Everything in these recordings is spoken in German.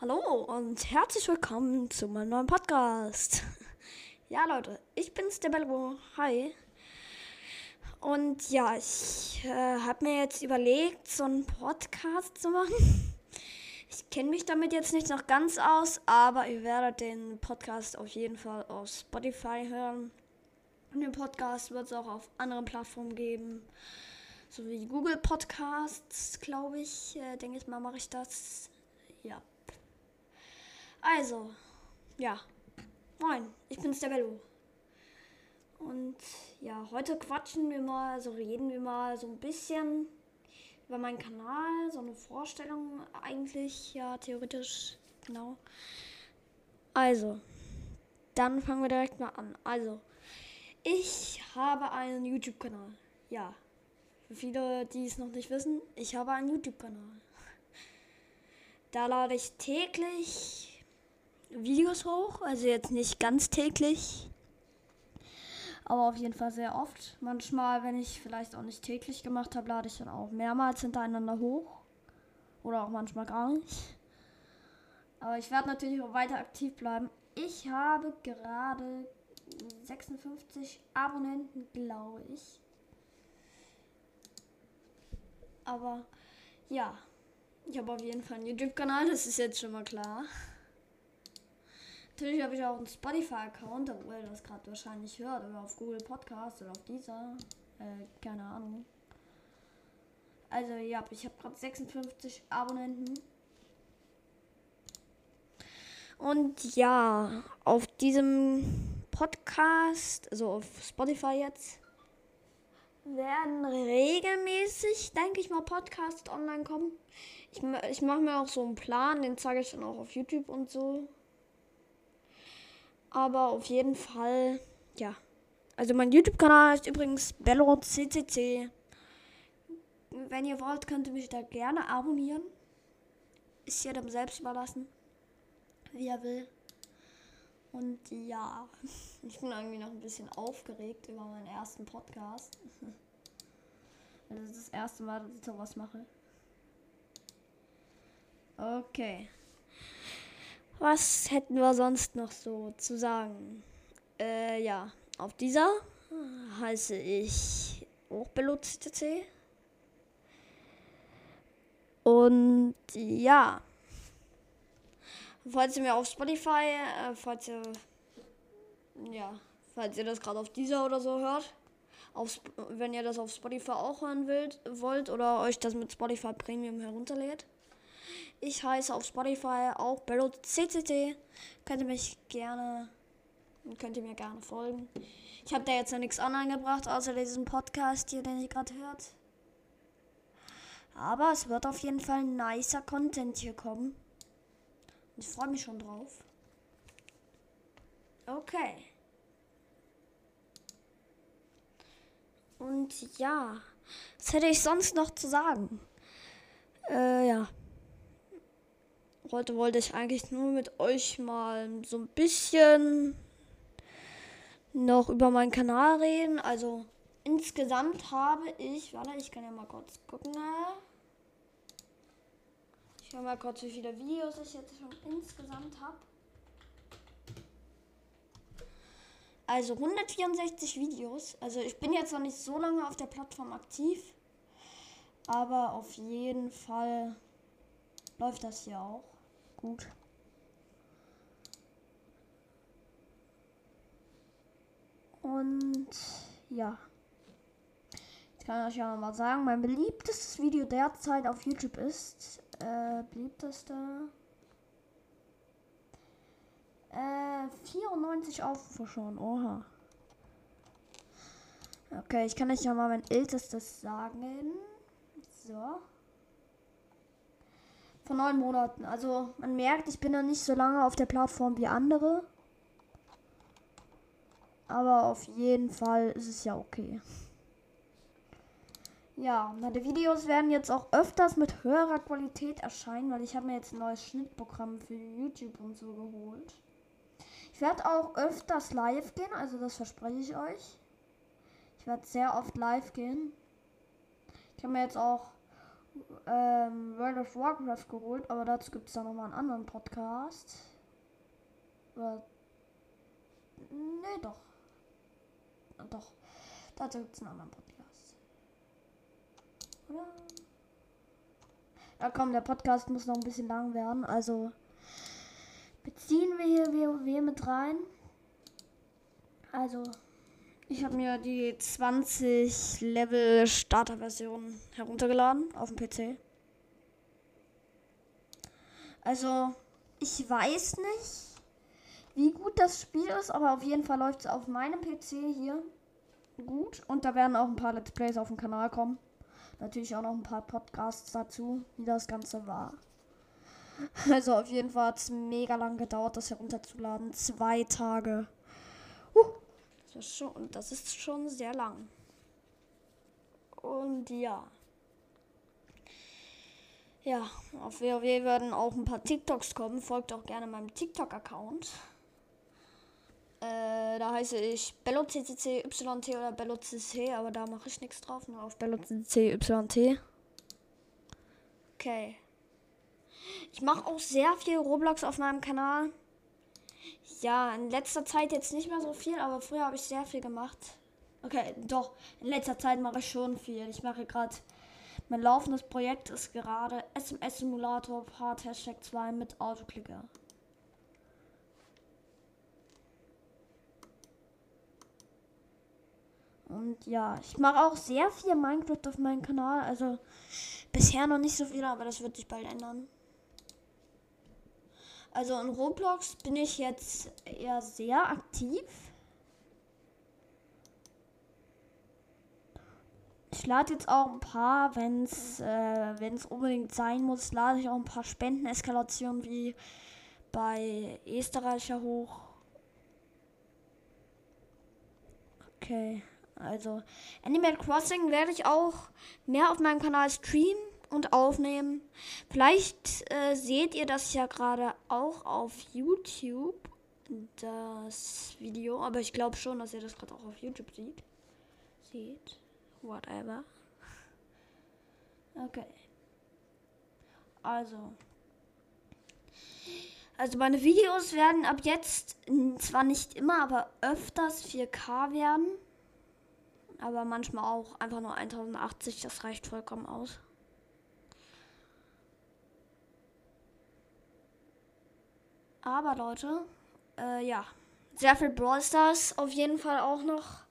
Hallo und herzlich willkommen zu meinem neuen Podcast. Ja, Leute, ich bin's, der Bello. Hi. Und ja, ich äh, habe mir jetzt überlegt, so einen Podcast zu machen. Ich kenne mich damit jetzt nicht noch ganz aus, aber ihr werdet den Podcast auf jeden Fall auf Spotify hören. Und den Podcast wird es auch auf anderen Plattformen geben. So wie Google Podcasts, glaube ich. Äh, denke ich mal, mache ich das. Ja. Also, ja. Moin, ich bin's der Bello. Und ja, heute quatschen wir mal, also reden wir mal so ein bisschen über meinen Kanal, so eine Vorstellung eigentlich, ja, theoretisch, genau. Also, dann fangen wir direkt mal an. Also, ich habe einen YouTube-Kanal. Ja, für viele, die es noch nicht wissen, ich habe einen YouTube-Kanal. Da lade ich täglich Videos hoch, also jetzt nicht ganz täglich, aber auf jeden Fall sehr oft. Manchmal, wenn ich vielleicht auch nicht täglich gemacht habe, lade ich dann auch mehrmals hintereinander hoch oder auch manchmal gar nicht. Aber ich werde natürlich auch weiter aktiv bleiben. Ich habe gerade 56 Abonnenten, glaube ich. Aber ja, ich habe auf jeden Fall einen YouTube-Kanal, das ist jetzt schon mal klar. Natürlich habe ich auch einen Spotify-Account, wo ihr das gerade wahrscheinlich hört. Oder auf Google Podcast oder auf dieser. Äh, keine Ahnung. Also ja, ich habe gerade 56 Abonnenten. Und ja, auf diesem Podcast, also auf Spotify jetzt, werden regelmäßig, denke ich mal, Podcasts online kommen. Ich, ich mache mir auch so einen Plan, den zeige ich dann auch auf YouTube und so. Aber auf jeden Fall, ja. Also mein YouTube-Kanal ist übrigens BelloCCC. Wenn ihr wollt, könnt ihr mich da gerne abonnieren. Ist jedem selbst überlassen, wie er will. Und ja, ich bin irgendwie noch ein bisschen aufgeregt über meinen ersten Podcast. Das ist das erste Mal, dass ich sowas mache. Okay. Was hätten wir sonst noch so zu sagen? Äh, ja, auf dieser heiße ich auch BelloCCC. Und ja, falls ihr mir auf Spotify, äh, falls ihr, ja, falls ihr das gerade auf dieser oder so hört, auf, wenn ihr das auf Spotify auch hören wollt, wollt oder euch das mit Spotify Premium herunterlädt, ich heiße auf Spotify auch Barrel CCT. Könnt ihr mich gerne, könnt ihr mir gerne folgen. Ich habe da jetzt noch nichts online gebracht, außer diesen Podcast hier, den ihr gerade hört. Aber es wird auf jeden Fall nicer Content hier kommen. Ich freue mich schon drauf. Okay. Und ja, was hätte ich sonst noch zu sagen? Äh, ja. Heute wollte ich eigentlich nur mit euch mal so ein bisschen noch über meinen Kanal reden. Also insgesamt habe ich, warte, ich kann ja mal kurz gucken. Ich schau mal kurz, wie viele Videos ich jetzt schon insgesamt habe. Also 164 Videos. Also ich bin jetzt noch nicht so lange auf der Plattform aktiv. Aber auf jeden Fall läuft das hier auch gut. Und ja. Ich kann euch ja mal sagen, mein beliebtestes Video derzeit auf YouTube ist. Äh, beliebteste. Äh, 94 Aufrufe schon. Oha. Okay, ich kann euch ja mal mein ältestes sagen. So von neun Monaten. Also man merkt, ich bin noch nicht so lange auf der Plattform wie andere. Aber auf jeden Fall ist es ja okay. Ja, meine Videos werden jetzt auch öfters mit höherer Qualität erscheinen, weil ich habe mir jetzt ein neues Schnittprogramm für YouTube und so geholt. Ich werde auch öfters live gehen, also das verspreche ich euch. Ich werde sehr oft live gehen. Ich habe mir jetzt auch ähm, World of Warcraft geholt, aber dazu gibt es dann nochmal einen anderen Podcast. Oder. Nee, doch. Doch. Dazu gibt es einen anderen Podcast. Oder? Ja, komm, der Podcast muss noch ein bisschen lang werden. Also beziehen wir hier WoW mit rein. Also, ich habe mir die 20 Level Starter Version heruntergeladen auf dem PC. Also, ich weiß nicht, wie gut das Spiel ist, aber auf jeden Fall läuft es auf meinem PC hier gut. Und da werden auch ein paar Let's Plays auf dem Kanal kommen. Natürlich auch noch ein paar Podcasts dazu, wie das Ganze war. Also auf jeden Fall hat es mega lang gedauert, das herunterzuladen. Zwei Tage. Das, ist schon, das ist schon sehr lang. Und ja. Ja, auf WoW werden auch ein paar TikToks kommen. Folgt auch gerne meinem TikTok-Account. Äh, da heiße ich BelloCCCYT oder BelloCC, aber da mache ich nichts drauf, nur auf BelloCCCYT. Okay. Ich mache auch sehr viel Roblox auf meinem Kanal. Ja, in letzter Zeit jetzt nicht mehr so viel, aber früher habe ich sehr viel gemacht. Okay, doch, in letzter Zeit mache ich schon viel. Ich mache gerade, mein laufendes Projekt ist gerade SMS-Simulator Part Hashtag 2 mit Autoklicker. Und ja, ich mache auch sehr viel Minecraft auf meinem Kanal. Also bisher noch nicht so viel, aber das wird sich bald ändern. Also in Roblox bin ich jetzt eher sehr aktiv. Ich lade jetzt auch ein paar, wenn es äh, unbedingt sein muss, lade ich auch ein paar Spendeneskalationen wie bei Österreicher hoch. Okay. Also Animal Crossing werde ich auch mehr auf meinem Kanal streamen und aufnehmen. Vielleicht äh, seht ihr das ja gerade auch auf YouTube, das Video. Aber ich glaube schon, dass ihr das gerade auch auf YouTube sieht. Seht. Whatever. Okay. Also. Also meine Videos werden ab jetzt zwar nicht immer, aber öfters 4K werden aber manchmal auch einfach nur 1080, das reicht vollkommen aus. Aber Leute, äh, ja, sehr viel Brawl Stars auf jeden Fall auch noch.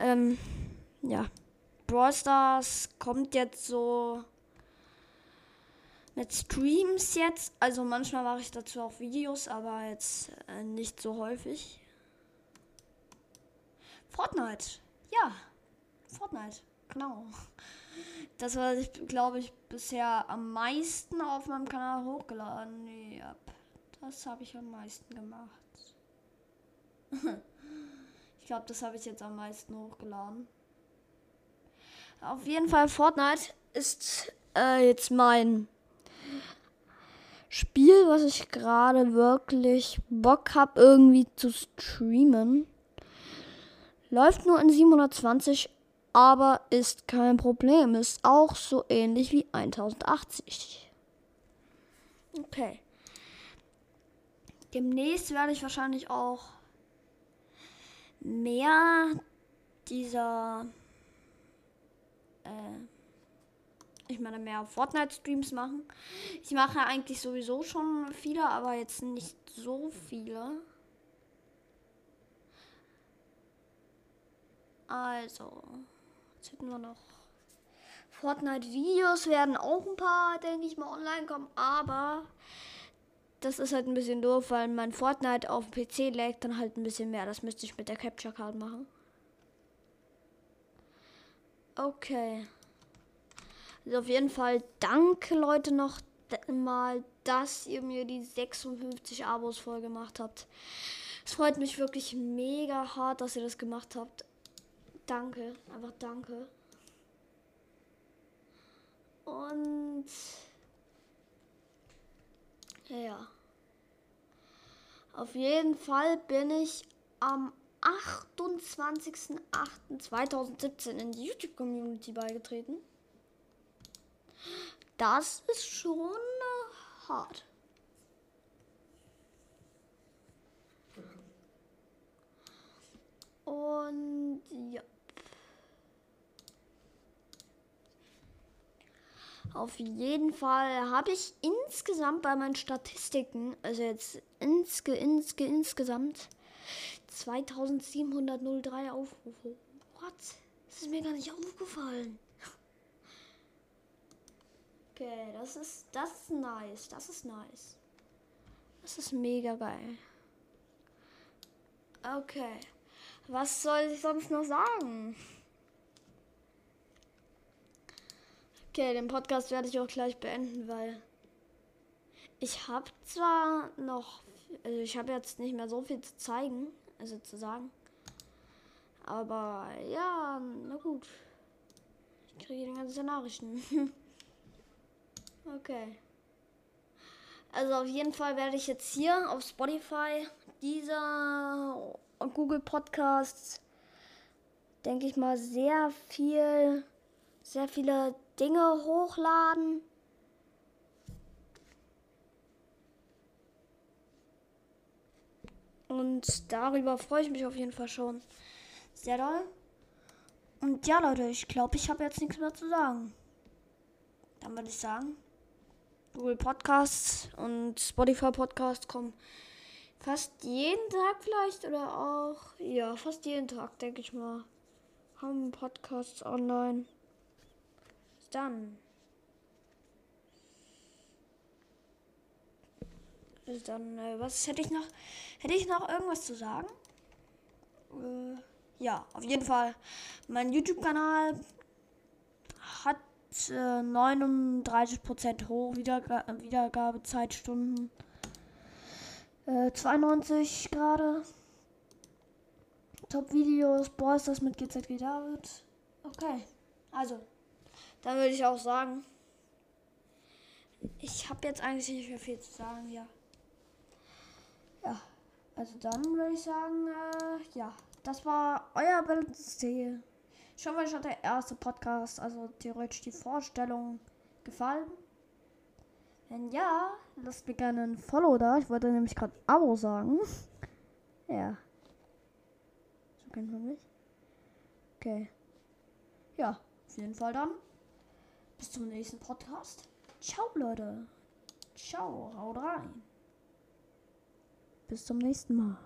Ähm, ja, Brawl Stars kommt jetzt so mit Streams jetzt. Also manchmal mache ich dazu auch Videos, aber jetzt äh, nicht so häufig. Fortnite. Ja, Fortnite, genau. Das war, ich glaube ich, bisher am meisten auf meinem Kanal hochgeladen. Ja, das habe ich am meisten gemacht. ich glaube, das habe ich jetzt am meisten hochgeladen. Auf jeden Fall, Fortnite ist äh, jetzt mein Spiel, was ich gerade wirklich Bock habe, irgendwie zu streamen. Läuft nur in 720, aber ist kein Problem. Ist auch so ähnlich wie 1080. Okay. Demnächst werde ich wahrscheinlich auch mehr dieser, äh, ich meine, mehr Fortnite-Streams machen. Ich mache eigentlich sowieso schon viele, aber jetzt nicht so viele. Also, jetzt hätten wir noch Fortnite-Videos werden auch ein paar, denke ich mal, online kommen, aber das ist halt ein bisschen doof, weil mein Fortnite auf dem PC lag dann halt ein bisschen mehr. Das müsste ich mit der Capture Card machen. Okay. Also auf jeden Fall danke Leute noch mal, dass ihr mir die 56 Abos voll gemacht habt. Es freut mich wirklich mega hart, dass ihr das gemacht habt. Danke, einfach danke. Und ja. Auf jeden Fall bin ich am 28.08.2017 in die YouTube-Community beigetreten. Das ist schon äh, hart. Und ja. Auf jeden Fall habe ich insgesamt bei meinen Statistiken, also jetzt insge, insge, insgesamt 2703 Aufrufe. What? Das ist mir gar nicht aufgefallen. Okay, das ist das ist nice, das ist nice. Das ist mega geil. Okay. Was soll ich sonst noch sagen? Okay, den Podcast werde ich auch gleich beenden, weil ich habe zwar noch, also ich habe jetzt nicht mehr so viel zu zeigen, also zu sagen, aber ja, na gut. Ich kriege die ganzen Nachrichten. okay. Also auf jeden Fall werde ich jetzt hier auf Spotify dieser Google Podcasts, denke ich mal, sehr viel, sehr viele Dinge hochladen. Und darüber freue ich mich auf jeden Fall schon sehr doll. Und ja, Leute, ich glaube, ich habe jetzt nichts mehr zu sagen. Dann würde ich sagen, Google Podcasts und Spotify Podcasts kommen fast jeden Tag vielleicht oder auch, ja, fast jeden Tag, denke ich mal, haben Podcasts online. Dann. Bis dann, äh, was hätte ich noch? Hätte ich noch irgendwas zu sagen? Äh, ja, auf jeden Fall. Mein YouTube-Kanal hat äh, 39% hoch Wiederga Wiedergabezeitstunden. 92 gerade. Top-Videos, Boys, das mit GZG David. Okay, also, dann würde ich auch sagen, ich habe jetzt eigentlich nicht mehr viel zu sagen, ja. Ja, also dann würde ich sagen, äh, ja, das war euer Bildungsstil. Ich hoffe, euch hat der erste Podcast, also theoretisch die Vorstellung, gefallen. Wenn ja, lasst mir gerne ein Follow da. Ich wollte nämlich gerade Abo sagen. ja. So kennt man mich. Okay. Ja, auf jeden Fall dann. Bis zum nächsten Podcast. Ciao, Leute. Ciao, haut rein. Bis zum nächsten Mal.